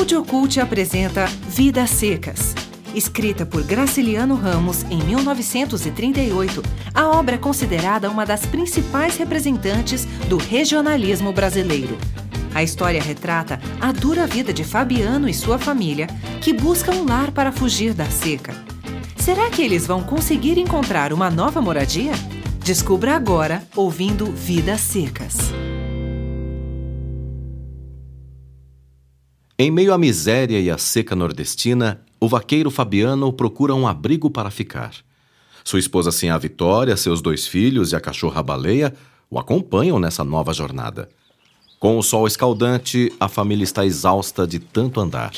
Audiocult apresenta Vidas Secas. Escrita por Graciliano Ramos em 1938, a obra é considerada uma das principais representantes do regionalismo brasileiro. A história retrata a dura vida de Fabiano e sua família, que buscam um lar para fugir da seca. Será que eles vão conseguir encontrar uma nova moradia? Descubra agora, ouvindo Vidas Secas. Em meio à miséria e à seca nordestina, o vaqueiro Fabiano procura um abrigo para ficar. Sua esposa Sinhá Vitória, seus dois filhos e a cachorra Baleia o acompanham nessa nova jornada. Com o sol escaldante, a família está exausta de tanto andar.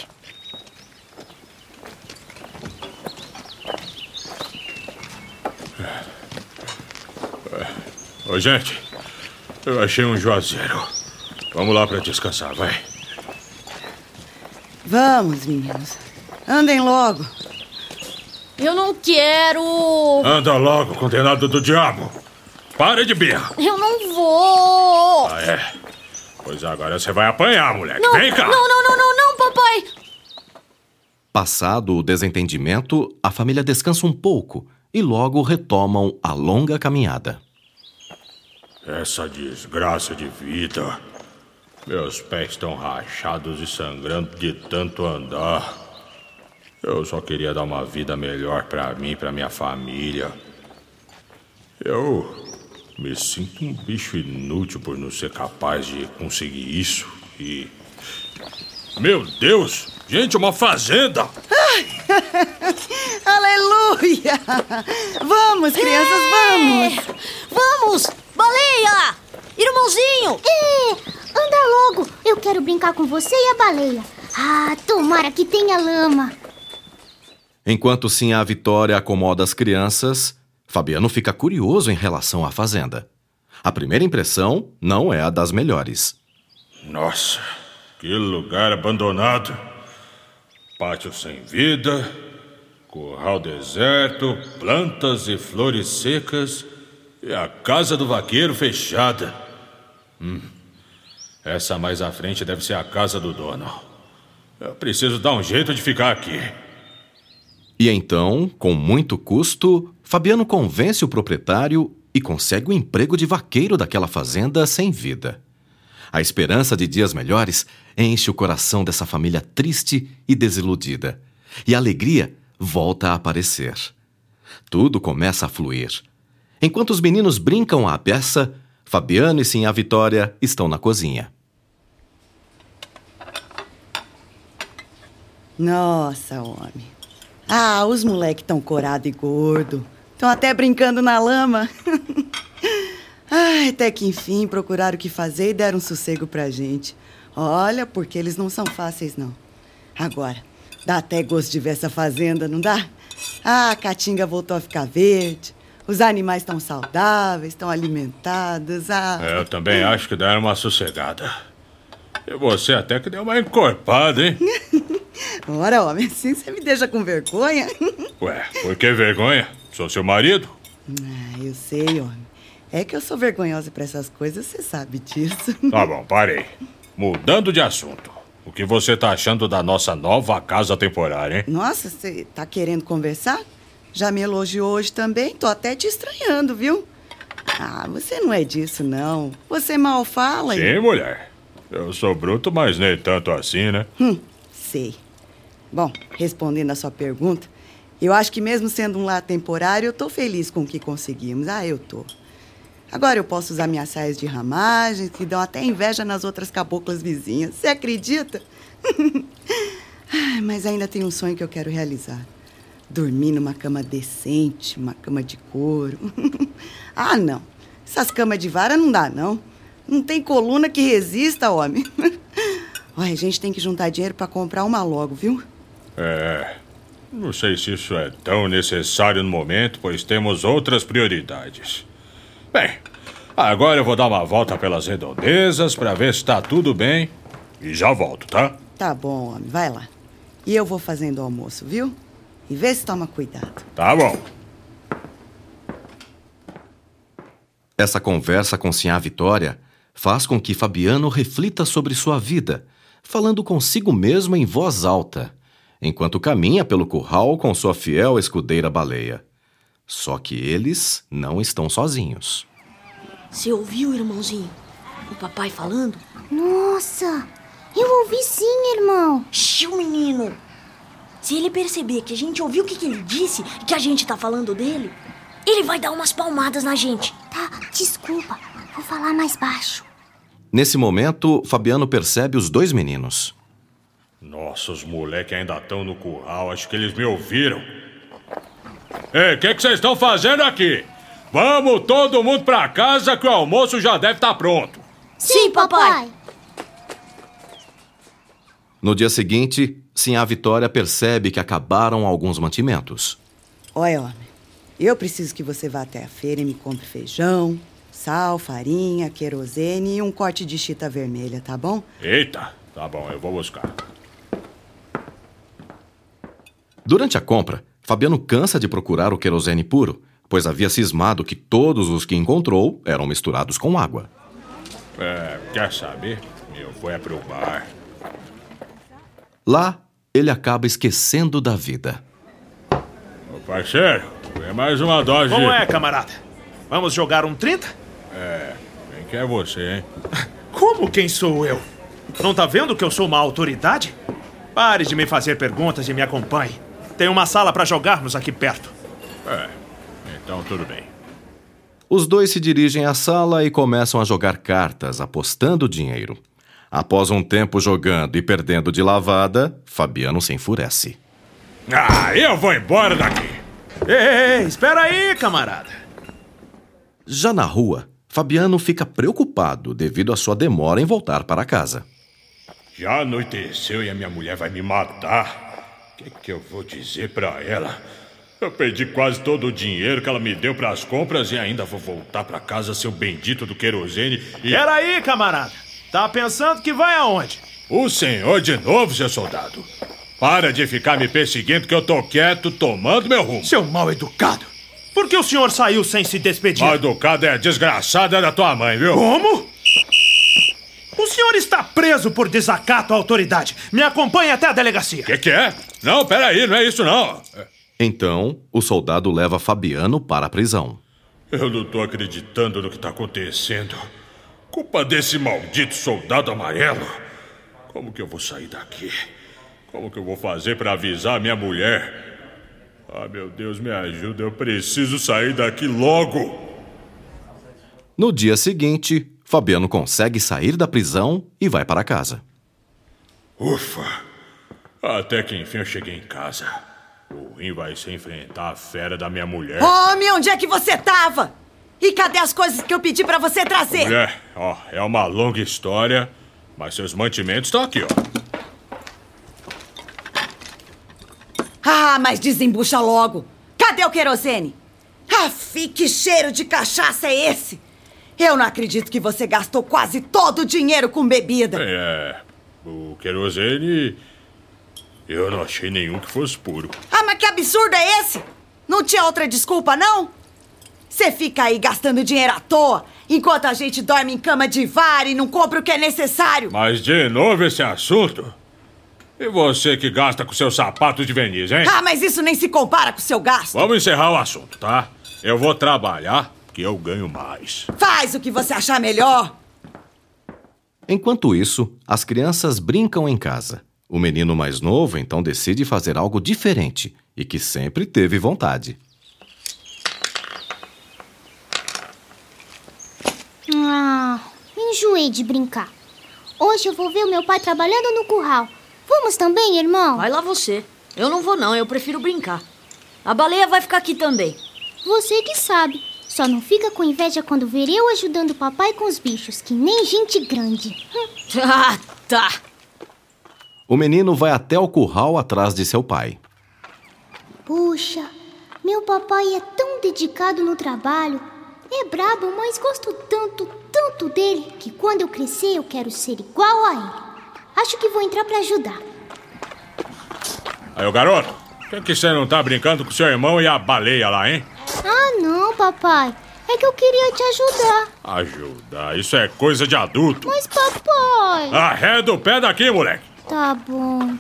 Ô, gente, eu achei um juazeiro. Vamos lá para descansar, vai. Vamos, meninos. Andem logo. Eu não quero! Anda logo, condenado do diabo. Para de birra. Eu não vou! Ah, é? Pois agora você vai apanhar, moleque. Não, Vem cá. não, não, não, não, não, papai! Passado o desentendimento, a família descansa um pouco e logo retomam a longa caminhada. Essa desgraça de vida. Meus pés estão rachados e sangrando de tanto andar. Eu só queria dar uma vida melhor pra mim e pra minha família. Eu me sinto um bicho inútil por não ser capaz de conseguir isso e. Meu Deus! Gente, uma fazenda! Aleluia! Vamos, crianças, vamos! É, vamos! Baleia! Irmãozinho! É, logo. Eu quero brincar com você e a baleia. Ah, tomara que tenha lama. Enquanto Sinhá Vitória acomoda as crianças, Fabiano fica curioso em relação à fazenda. A primeira impressão não é a das melhores. Nossa, que lugar abandonado. Pátio sem vida, curral deserto, plantas e flores secas e a casa do vaqueiro fechada. Hum, essa mais à frente deve ser a casa do dono. Eu preciso dar um jeito de ficar aqui. E então, com muito custo, Fabiano convence o proprietário e consegue o emprego de vaqueiro daquela fazenda sem vida. A esperança de dias melhores enche o coração dessa família triste e desiludida. E a alegria volta a aparecer. Tudo começa a fluir. Enquanto os meninos brincam à peça, Fabiano e Sinhá Vitória estão na cozinha. Nossa, homem. Ah, os moleques tão corado e gordo. Estão até brincando na lama. Ai, até que enfim procuraram o que fazer e deram um sossego pra gente. Olha, porque eles não são fáceis, não. Agora, dá até gosto de ver essa fazenda, não dá? Ah, a caatinga voltou a ficar verde. Os animais estão saudáveis, estão alimentados. Ah. Eu também acho que deram uma sossegada. E você até que deu uma encorpada, hein? Ora, homem, assim você me deixa com vergonha? Ué, por que vergonha? Sou seu marido? Ah, eu sei, homem. É que eu sou vergonhosa pra essas coisas, você sabe disso. Tá bom, parei. Mudando de assunto. O que você tá achando da nossa nova casa temporária, hein? Nossa, você tá querendo conversar? Já me elogiou hoje também? Tô até te estranhando, viu? Ah, você não é disso, não. Você mal fala. Sim, mulher. Eu sou bruto, mas nem tanto assim, né? Hum, sei. Bom, respondendo a sua pergunta, eu acho que mesmo sendo um lar temporário, eu tô feliz com o que conseguimos. Ah, eu tô. Agora eu posso usar minhas saias de ramagem, que dão até inveja nas outras caboclas vizinhas. Você acredita? Ai, mas ainda tem um sonho que eu quero realizar. Dormir numa cama decente, uma cama de couro. ah, não. Essas camas de vara não dá, não. Não tem coluna que resista, homem. Olha, a gente tem que juntar dinheiro para comprar uma logo, viu? É. Não sei se isso é tão necessário no momento, pois temos outras prioridades. Bem, agora eu vou dar uma volta pelas redondezas para ver se tá tudo bem e já volto, tá? Tá bom, homem. Vai lá. E eu vou fazendo o almoço, viu? E vê se toma cuidado. Tá bom. Essa conversa com Sinhá Vitória faz com que Fabiano reflita sobre sua vida, falando consigo mesmo em voz alta, enquanto caminha pelo curral com sua fiel escudeira baleia. Só que eles não estão sozinhos. Você ouviu, irmãozinho? O papai falando? Nossa, eu ouvi sim, irmão. Xiu, menino! Se ele perceber que a gente ouviu o que, que ele disse e que a gente tá falando dele, ele vai dar umas palmadas na gente. Tá, desculpa. Vou falar mais baixo. Nesse momento, Fabiano percebe os dois meninos. Nossa, os moleques ainda estão no curral. Acho que eles me ouviram. Ei, o que que vocês estão fazendo aqui? Vamos todo mundo pra casa que o almoço já deve estar pronto. Sim, papai. No dia seguinte, Sinhá Vitória percebe que acabaram alguns mantimentos. Olha, homem, eu preciso que você vá até a feira e me compre feijão, sal, farinha, querosene e um corte de chita vermelha, tá bom? Eita, tá bom, eu vou buscar. Durante a compra, Fabiano cansa de procurar o querosene puro, pois havia cismado que todos os que encontrou eram misturados com água. É, quer saber? Eu vou é pro bar. Lá, ele acaba esquecendo da vida. Ô parceiro, é mais uma dose. Como é, camarada? Vamos jogar um 30? Quem que é você, hein? Como quem sou eu? Não tá vendo que eu sou uma autoridade? Pare de me fazer perguntas e me acompanhe. Tem uma sala para jogarmos aqui perto. É, então tudo bem. Os dois se dirigem à sala e começam a jogar cartas, apostando dinheiro. Após um tempo jogando e perdendo de lavada, Fabiano se enfurece. Ah, eu vou embora daqui. Ei, ei, espera aí, camarada. Já na rua, Fabiano fica preocupado devido à sua demora em voltar para casa. Já anoiteceu e a minha mulher vai me matar. O que, que eu vou dizer pra ela? Eu perdi quase todo o dinheiro que ela me deu pras compras e ainda vou voltar pra casa seu bendito do querosene e. Espera aí, camarada. Tá pensando que vai aonde? O senhor de novo, seu soldado. Para de ficar me perseguindo que eu tô quieto, tomando meu rumo. Seu mal educado. Por que o senhor saiu sem se despedir? Mal educado é a desgraçada da tua mãe, viu? Como? O senhor está preso por desacato à autoridade. Me acompanhe até a delegacia. Que que é? Não, peraí, não é isso não. Então, o soldado leva Fabiano para a prisão. Eu não tô acreditando no que tá acontecendo. Culpa desse maldito soldado amarelo. Como que eu vou sair daqui? Como que eu vou fazer pra avisar a minha mulher? Ah, meu Deus, me ajuda. Eu preciso sair daqui logo. No dia seguinte, Fabiano consegue sair da prisão e vai para casa. Ufa! Até que enfim eu cheguei em casa. O ruim vai ser enfrentar a fera da minha mulher. Homem, onde é que você tava? E cadê as coisas que eu pedi pra você trazer? Mulher, ó, é uma longa história, mas seus mantimentos estão aqui, ó. Ah, mas desembucha logo. Cadê o querosene? Afi, que cheiro de cachaça é esse? Eu não acredito que você gastou quase todo o dinheiro com bebida. É, o querosene. Eu não achei nenhum que fosse puro. Ah, mas que absurdo é esse? Não tinha outra desculpa, não? Você fica aí gastando dinheiro à toa, enquanto a gente dorme em cama de vara e não compra o que é necessário. Mas de novo esse assunto? E você que gasta com seus sapatos de verniz, hein? Ah, mas isso nem se compara com o seu gasto. Vamos encerrar o assunto, tá? Eu vou trabalhar, que eu ganho mais. Faz o que você achar melhor. Enquanto isso, as crianças brincam em casa. O menino mais novo então decide fazer algo diferente e que sempre teve vontade. Ah, enjoei de brincar. Hoje eu vou ver o meu pai trabalhando no curral. Vamos também, irmão? Vai lá você. Eu não vou não, eu prefiro brincar. A baleia vai ficar aqui também. Você que sabe. Só não fica com inveja quando ver eu ajudando o papai com os bichos, que nem gente grande. Hum. Ah, tá. O menino vai até o curral atrás de seu pai. Puxa, meu papai é tão dedicado no trabalho. É brabo, mas gosto tanto, tanto dele, que quando eu crescer eu quero ser igual a ele. Acho que vou entrar pra ajudar. Aí, ô garoto, por que, que você não tá brincando com seu irmão e a baleia lá, hein? Ah, não, papai. É que eu queria te ajudar. Ajudar? Isso é coisa de adulto. Mas, papai. Arreda o pé daqui, moleque. Tá bom.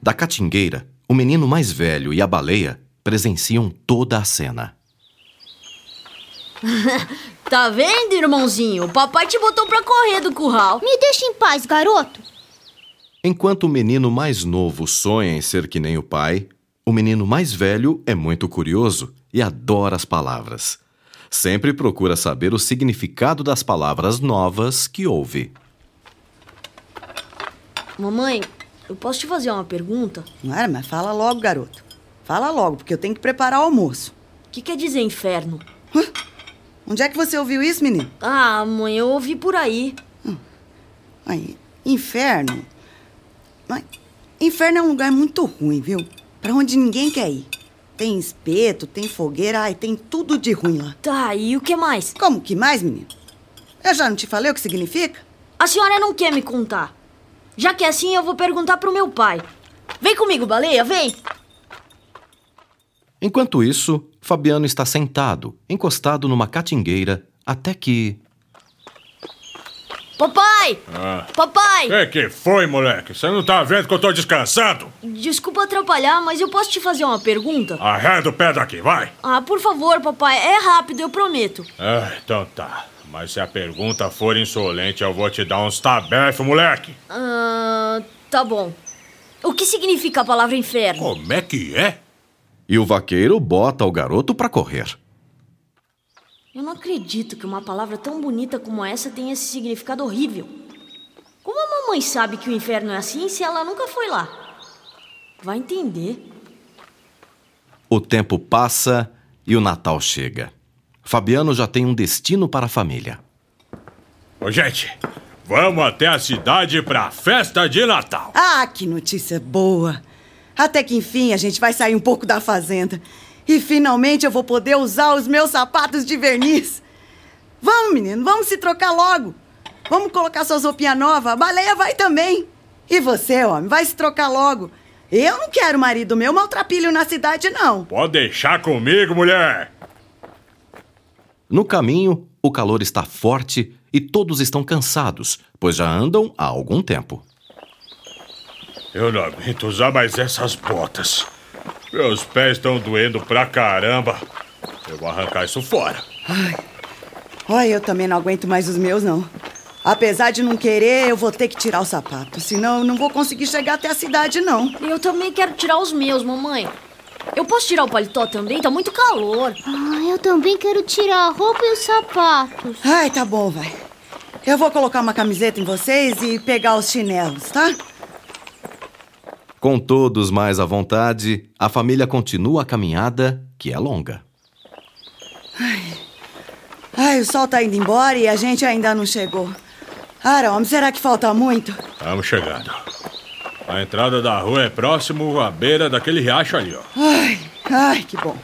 Da catingueira, o menino mais velho e a baleia presenciam toda a cena. Tá vendo, irmãozinho? O papai te botou pra correr do curral. Me deixa em paz, garoto. Enquanto o menino mais novo sonha em ser que nem o pai, o menino mais velho é muito curioso e adora as palavras. Sempre procura saber o significado das palavras novas que ouve. Mamãe, eu posso te fazer uma pergunta? Não era, mas fala logo, garoto. Fala logo, porque eu tenho que preparar o almoço. O que quer dizer inferno? Onde é que você ouviu isso, menino? Ah, mãe, eu ouvi por aí. Aí, inferno. Mas, inferno é um lugar muito ruim, viu? Pra onde ninguém quer ir. Tem espeto, tem fogueira, ai, tem tudo de ruim lá. Tá, e o que mais? Como que mais, menino? Eu já não te falei o que significa? A senhora não quer me contar. Já que é assim, eu vou perguntar pro meu pai. Vem comigo, baleia, vem! Enquanto isso, Fabiano está sentado, encostado numa catingueira, até que. Papai! Ah. Papai! Que que foi, moleque? Você não tá vendo que eu tô descansando? Desculpa atrapalhar, mas eu posso te fazer uma pergunta? Arreda o pé daqui, vai. Ah, por favor, papai, é rápido, eu prometo. Ah, então tá. Mas se a pergunta for insolente, eu vou te dar uns tabefos, moleque. Ah, tá bom. O que significa a palavra inferno? Como é que é? E o vaqueiro bota o garoto para correr. Eu não acredito que uma palavra tão bonita como essa tenha esse significado horrível. Como a mamãe sabe que o inferno é assim se ela nunca foi lá? Vai entender. O tempo passa e o Natal chega. Fabiano já tem um destino para a família. Ô, gente, vamos até a cidade pra festa de Natal. Ah, que notícia boa! Até que enfim a gente vai sair um pouco da fazenda. E finalmente eu vou poder usar os meus sapatos de verniz. Vamos, menino, vamos se trocar logo. Vamos colocar suas roupinhas novas. A baleia vai também. E você, homem, vai se trocar logo. Eu não quero marido meu maltrapilho na cidade, não. Pode deixar comigo, mulher. No caminho, o calor está forte e todos estão cansados, pois já andam há algum tempo. Eu não aguento usar mais essas botas. Meus pés estão doendo pra caramba. Eu vou arrancar isso fora. Olha, eu também não aguento mais os meus, não. Apesar de não querer, eu vou ter que tirar o sapato. Senão eu não vou conseguir chegar até a cidade, não. Eu também quero tirar os meus, mamãe. Eu posso tirar o paletó também? Tá muito calor. Ah, eu também quero tirar a roupa e os sapatos. Ai, tá bom, vai. Eu vou colocar uma camiseta em vocês e pegar os chinelos, tá? Com todos mais à vontade, a família continua a caminhada, que é longa. Ai, o sol tá indo embora e a gente ainda não chegou. Ara, homem, será que falta muito? Estamos chegando. A entrada da rua é próximo à beira daquele riacho ali, ó. Ai, ai, que bom.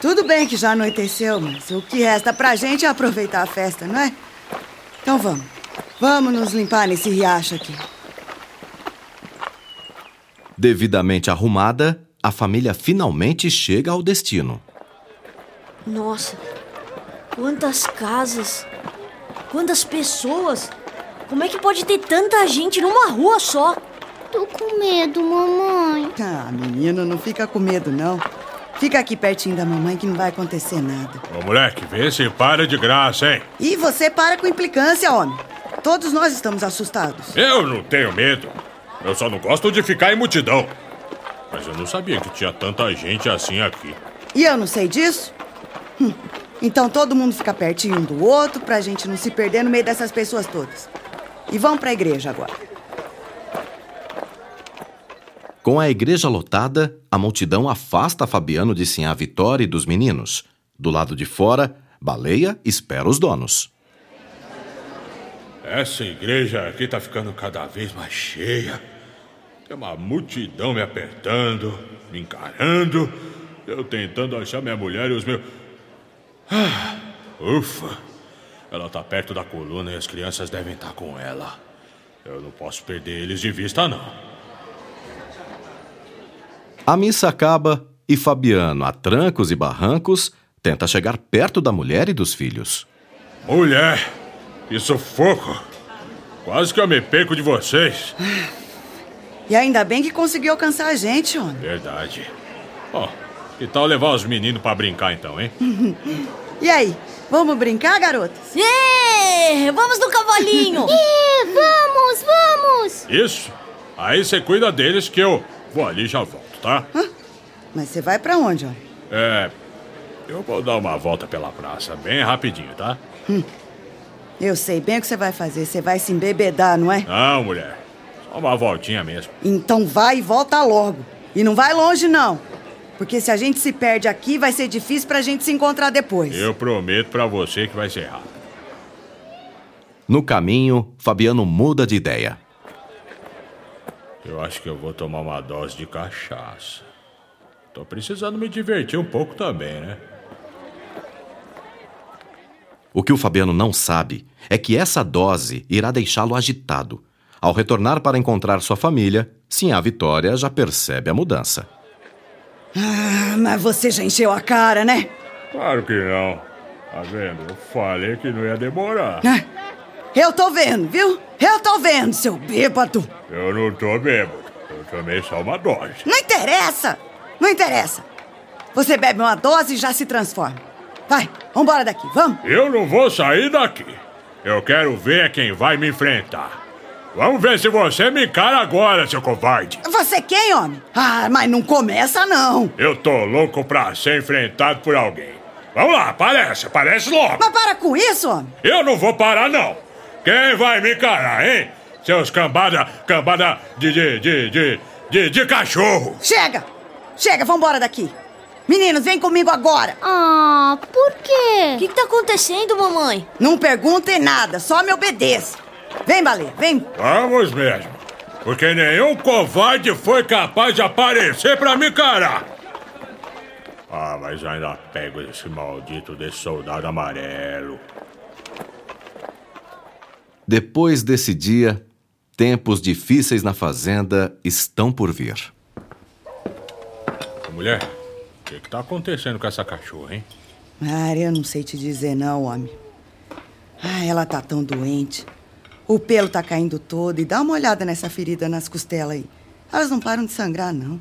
Tudo bem que já anoiteceu, mas o que resta pra gente é aproveitar a festa, não é? Então vamos. Vamos nos limpar nesse riacho aqui. Devidamente arrumada, a família finalmente chega ao destino. Nossa, quantas casas, quantas pessoas. Como é que pode ter tanta gente numa rua só? Tô com medo, mamãe. Ah, menino, não fica com medo, não. Fica aqui pertinho da mamãe que não vai acontecer nada. Ô, moleque, vê se para de graça, hein? E você para com implicância, homem. Todos nós estamos assustados. Eu não tenho medo. Eu só não gosto de ficar em multidão. Mas eu não sabia que tinha tanta gente assim aqui. E eu não sei disso? Hum, Então todo mundo fica pertinho um do outro pra gente não se perder no meio dessas pessoas todas. E vamos pra igreja agora. Com a igreja lotada, a multidão afasta Fabiano de Sinhá Vitória e dos meninos. Do lado de fora, Baleia espera os donos. Essa igreja aqui tá ficando cada vez mais cheia. Tem uma multidão me apertando, me encarando. Eu tentando achar minha mulher e os meus. Ah, ufa! Ela tá perto da coluna e as crianças devem estar com ela. Eu não posso perder eles de vista, não. A missa acaba e Fabiano, a trancos e barrancos, tenta chegar perto da mulher e dos filhos. Mulher, que sufoco! Quase que eu me perco de vocês. E ainda bem que conseguiu alcançar a gente, homem. Verdade. Ó, que tal levar os meninos pra brincar então, hein? E aí, vamos brincar, garotas? Ê, vamos no cavalinho! É, vamos, vamos! Isso. Aí você cuida deles que eu vou ali e já volto, tá? Mas você vai pra onde, homem? É. Eu vou dar uma volta pela praça, bem rapidinho, tá? Eu sei bem o que você vai fazer. Você vai se embebedar, não é? Não, mulher. Só uma voltinha mesmo. Então vai e volta logo. E não vai longe, não. Porque se a gente se perde aqui, vai ser difícil pra gente se encontrar depois. Eu prometo pra você que vai ser rápido. No caminho, Fabiano muda de ideia. Eu acho que eu vou tomar uma dose de cachaça. Tô precisando me divertir um pouco também, né? O que o Fabiano não sabe é que essa dose irá deixá-lo agitado. Ao retornar para encontrar sua família, sim, a Vitória já percebe a mudança. Ah, mas você já encheu a cara, né? Claro que não. Tá vendo? Eu falei que não ia demorar. Ah, Eu tô vendo, viu? Eu tô vendo, seu bêbado. Eu não tô bêbado. Eu tomei só uma dose. Não interessa! Não interessa. Você bebe uma dose e já se transforma. Vai, vambora daqui, vamos. Eu não vou sair daqui. Eu quero ver quem vai me enfrentar. Vamos ver se você me encara agora, seu covarde. Você quem, homem? Ah, mas não começa, não. Eu tô louco pra ser enfrentado por alguém. Vamos lá, aparece, aparece logo. Mas para com isso, homem. Eu não vou parar, não. Quem vai me encarar, hein? Seus cambada, cambada de, de, de, de, de, de cachorro. Chega! Chega, vambora daqui. Meninos, vem comigo agora. Ah, por O quê? que, que tá acontecendo, mamãe? Não perguntem nada, só me obedeça. Vem, baleia, vem. Vamos mesmo. Porque nenhum covarde foi capaz de aparecer pra me encarar. Ah, mas ainda pego esse maldito desse soldado amarelo. Depois desse dia, tempos difíceis na fazenda estão por vir. Mulher, o que, que tá acontecendo com essa cachorra, hein? Ah, eu não sei te dizer não, homem. Ah, ela tá tão doente. O pelo tá caindo todo e dá uma olhada nessa ferida nas costelas aí. Elas não param de sangrar, não.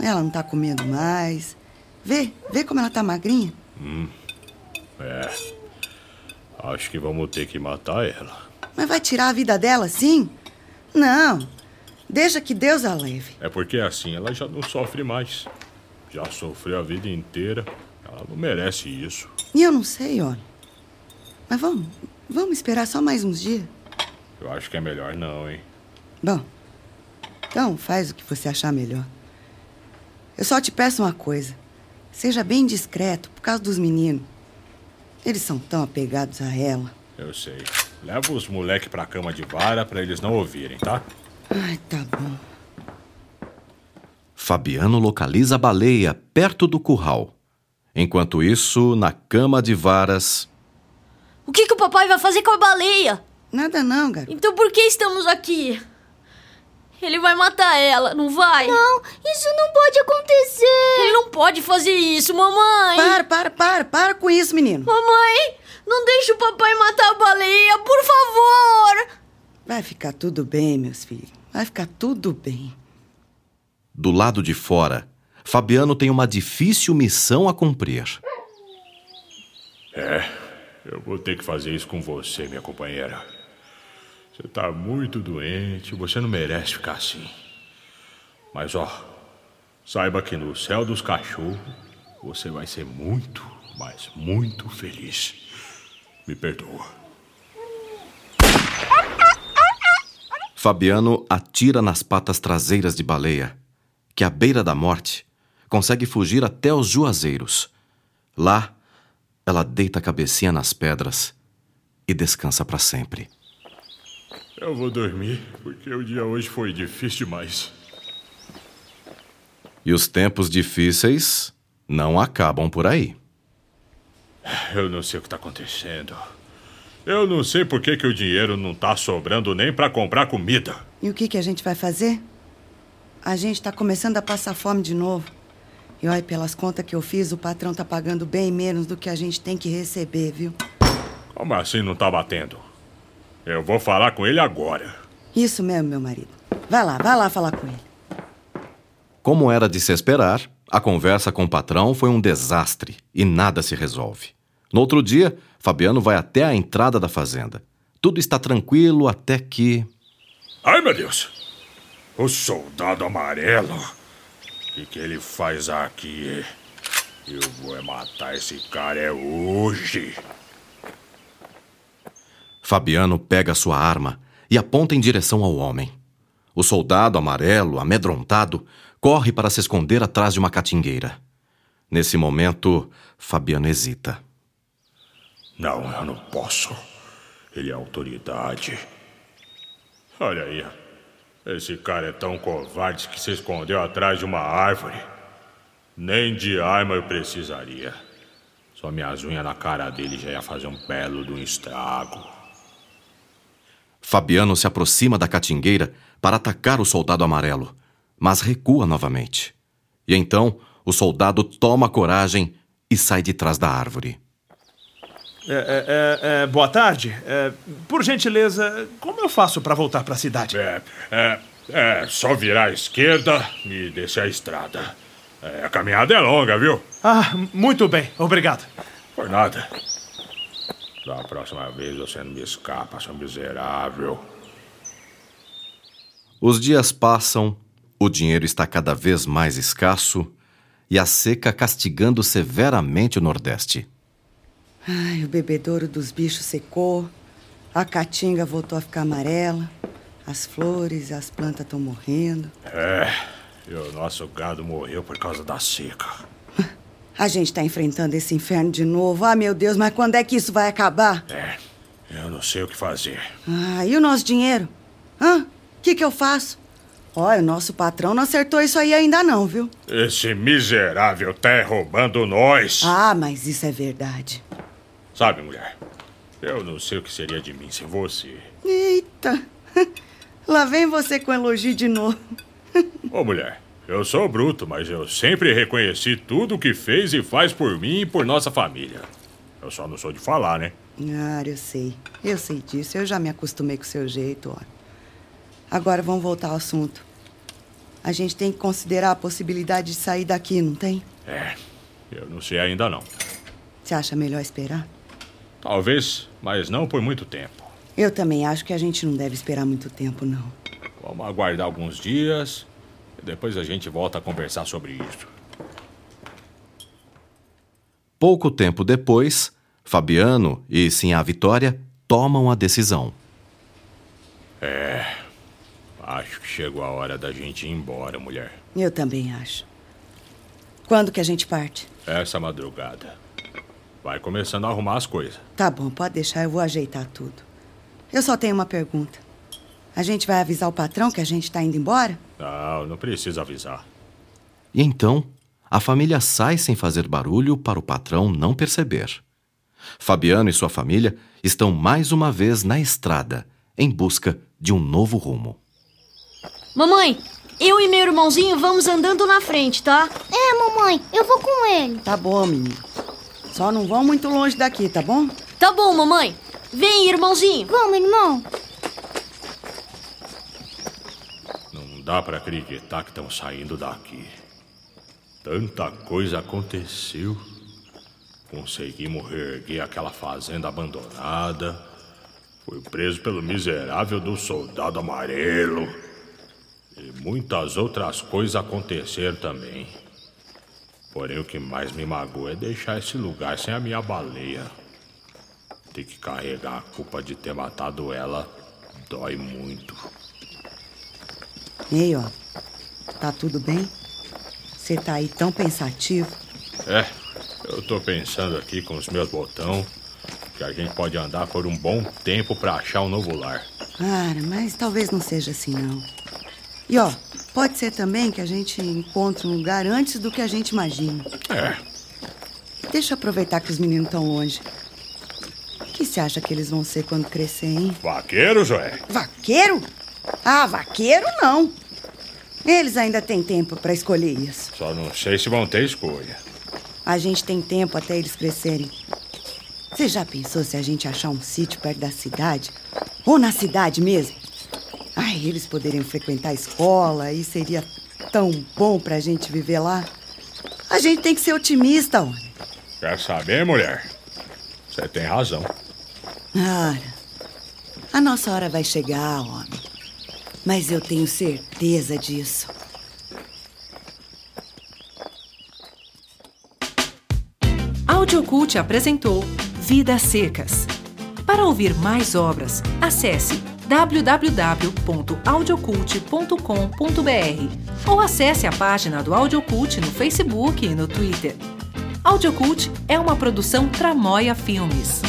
Ela não tá comendo mais. Vê, vê como ela tá magrinha. É. Acho que vamos ter que matar ela. Mas vai tirar a vida dela assim? Não. Deixa que Deus a leve. É porque assim ela já não sofre mais. Já sofreu a vida inteira. Ela não merece isso. E eu não sei, olha. Mas vamos, vamos esperar só mais uns dias. Eu acho que é melhor não, hein? Bom, então faz o que você achar melhor. Eu só te peço uma coisa. Seja bem discreto por causa dos meninos. Eles são tão apegados a ela. Eu sei. Leva os moleque pra cama de vara pra eles não ouvirem, tá? Ai, tá bom. Fabiano localiza a baleia perto do curral. Enquanto isso, na cama de varas, O que, que o papai vai fazer com a baleia? Nada não, garoto. Então por que estamos aqui? Ele vai matar ela, não vai? Não, isso não pode acontecer. Ele não pode fazer isso, mamãe! Para, para, para, para com isso, menino. Mamãe, não deixe o papai matar a baleia, por favor! Vai ficar tudo bem, meus filhos. Vai ficar tudo bem. Do lado de fora, Fabiano tem uma difícil missão a cumprir. Eu vou ter que fazer isso com você, minha companheira. Você tá muito doente, você não merece ficar assim. Mas ó, saiba que no céu dos cachorros você vai ser muito, mas muito feliz. Me perdoa. Fabiano atira nas patas traseiras de baleia, que à beira da morte consegue fugir até os juazeiros. Lá, ela deita a cabecinha nas pedras e descansa para sempre. Eu vou dormir, porque o dia hoje foi difícil demais. E os tempos difíceis não acabam por aí. Eu não sei o que tá acontecendo. Eu não sei por que, que o dinheiro não tá sobrando nem pra comprar comida. E o que, que a gente vai fazer? A gente tá começando a passar fome de novo. E olha, pelas contas que eu fiz, o patrão tá pagando bem menos do que a gente tem que receber, viu? Como assim não tá batendo? Eu vou falar com ele agora. Isso mesmo, meu marido. Vai lá, vai lá falar com ele. Como era de se esperar, a conversa com o patrão foi um desastre e nada se resolve. No outro dia, Fabiano vai até a entrada da fazenda. Tudo está tranquilo até que. Ai, meu Deus! O soldado amarelo. O que, que ele faz aqui? Eu vou é matar esse cara é hoje. Fabiano pega sua arma e aponta em direção ao homem. O soldado amarelo, amedrontado, corre para se esconder atrás de uma catingueira. Nesse momento, Fabiano hesita. Não, eu não posso. Ele é autoridade. Olha aí. Esse cara é tão covarde que se escondeu atrás de uma árvore. Nem de arma eu precisaria. Só minhas unhas na cara dele já ia fazer um belo de um estrago. Fabiano se aproxima da catingueira para atacar o soldado amarelo, mas recua novamente. E então o soldado toma coragem e sai de trás da árvore. É, é, é, boa tarde. É, por gentileza, como eu faço para voltar para a cidade? É, é, é, só virar à esquerda e descer a estrada. É, a caminhada é longa, viu? Ah, muito bem, obrigado. Por nada. Da próxima vez você não me escapa, seu miserável. Os dias passam, o dinheiro está cada vez mais escasso e a seca castigando severamente o Nordeste. Ai, o bebedouro dos bichos secou, a caatinga voltou a ficar amarela, as flores, as plantas estão morrendo. É, e o nosso gado morreu por causa da seca. A gente está enfrentando esse inferno de novo. Ah, meu Deus, mas quando é que isso vai acabar? É, eu não sei o que fazer. Ah, e o nosso dinheiro? Hã? O que, que eu faço? Olha, o nosso patrão não acertou isso aí ainda não, viu? Esse miserável tá roubando nós. Ah, mas isso é verdade. Sabe, mulher, eu não sei o que seria de mim sem você. Eita! Lá vem você com elogio de novo. Ô, mulher, eu sou bruto, mas eu sempre reconheci tudo o que fez e faz por mim e por nossa família. Eu só não sou de falar, né? Ah, eu sei. Eu sei disso. Eu já me acostumei com o seu jeito, ó. Agora vamos voltar ao assunto. A gente tem que considerar a possibilidade de sair daqui, não tem? É, eu não sei ainda não. Você acha melhor esperar? Talvez, mas não por muito tempo. Eu também acho que a gente não deve esperar muito tempo, não. Vamos aguardar alguns dias e depois a gente volta a conversar sobre isso. Pouco tempo depois, Fabiano e sim a Vitória tomam a decisão. É. Acho que chegou a hora da gente ir embora, mulher. Eu também acho. Quando que a gente parte? Essa madrugada. Vai começando a arrumar as coisas. Tá bom, pode deixar, eu vou ajeitar tudo. Eu só tenho uma pergunta. A gente vai avisar o patrão que a gente tá indo embora? Não, não precisa avisar. E então, a família sai sem fazer barulho para o patrão não perceber. Fabiano e sua família estão mais uma vez na estrada, em busca de um novo rumo. Mamãe, eu e meu irmãozinho vamos andando na frente, tá? É, mamãe, eu vou com ele. Tá bom, menino. Só não vão muito longe daqui, tá bom? Tá bom, mamãe. Vem, irmãozinho. Vamos, irmão. Não dá pra acreditar que estão saindo daqui. Tanta coisa aconteceu. Conseguimos reerguer aquela fazenda abandonada. Fui preso pelo miserável do soldado amarelo. E muitas outras coisas aconteceram também. Porém, o que mais me magoa é deixar esse lugar sem a minha baleia. Ter que carregar a culpa de ter matado ela dói muito. Ei, ó. Tá tudo bem? Você tá aí tão pensativo? É, eu tô pensando aqui com os meus botão que a gente pode andar por um bom tempo pra achar um novo lar. Cara, mas talvez não seja assim, não. E ó, pode ser também que a gente encontre um lugar antes do que a gente imagina. É, Deixa eu aproveitar que os meninos estão longe. O que você acha que eles vão ser quando crescer, hein? vaqueiro, Joé? Vaqueiro? Ah, vaqueiro não. Eles ainda têm tempo para escolher isso. Só não sei se vão ter escolha. A gente tem tempo até eles crescerem. Você já pensou se a gente achar um sítio perto da cidade? Ou na cidade mesmo? Ai, eles poderiam frequentar a escola e seria tão bom pra gente viver lá. A gente tem que ser otimista, homem. Quer saber, mulher? Você tem razão. Ora, a nossa hora vai chegar, homem. Mas eu tenho certeza disso. Audiocult apresentou Vidas Secas. Para ouvir mais obras, acesse www.audiocult.com.br ou acesse a página do Audiocult no Facebook e no Twitter. Audiocult é uma produção Tramóia Filmes.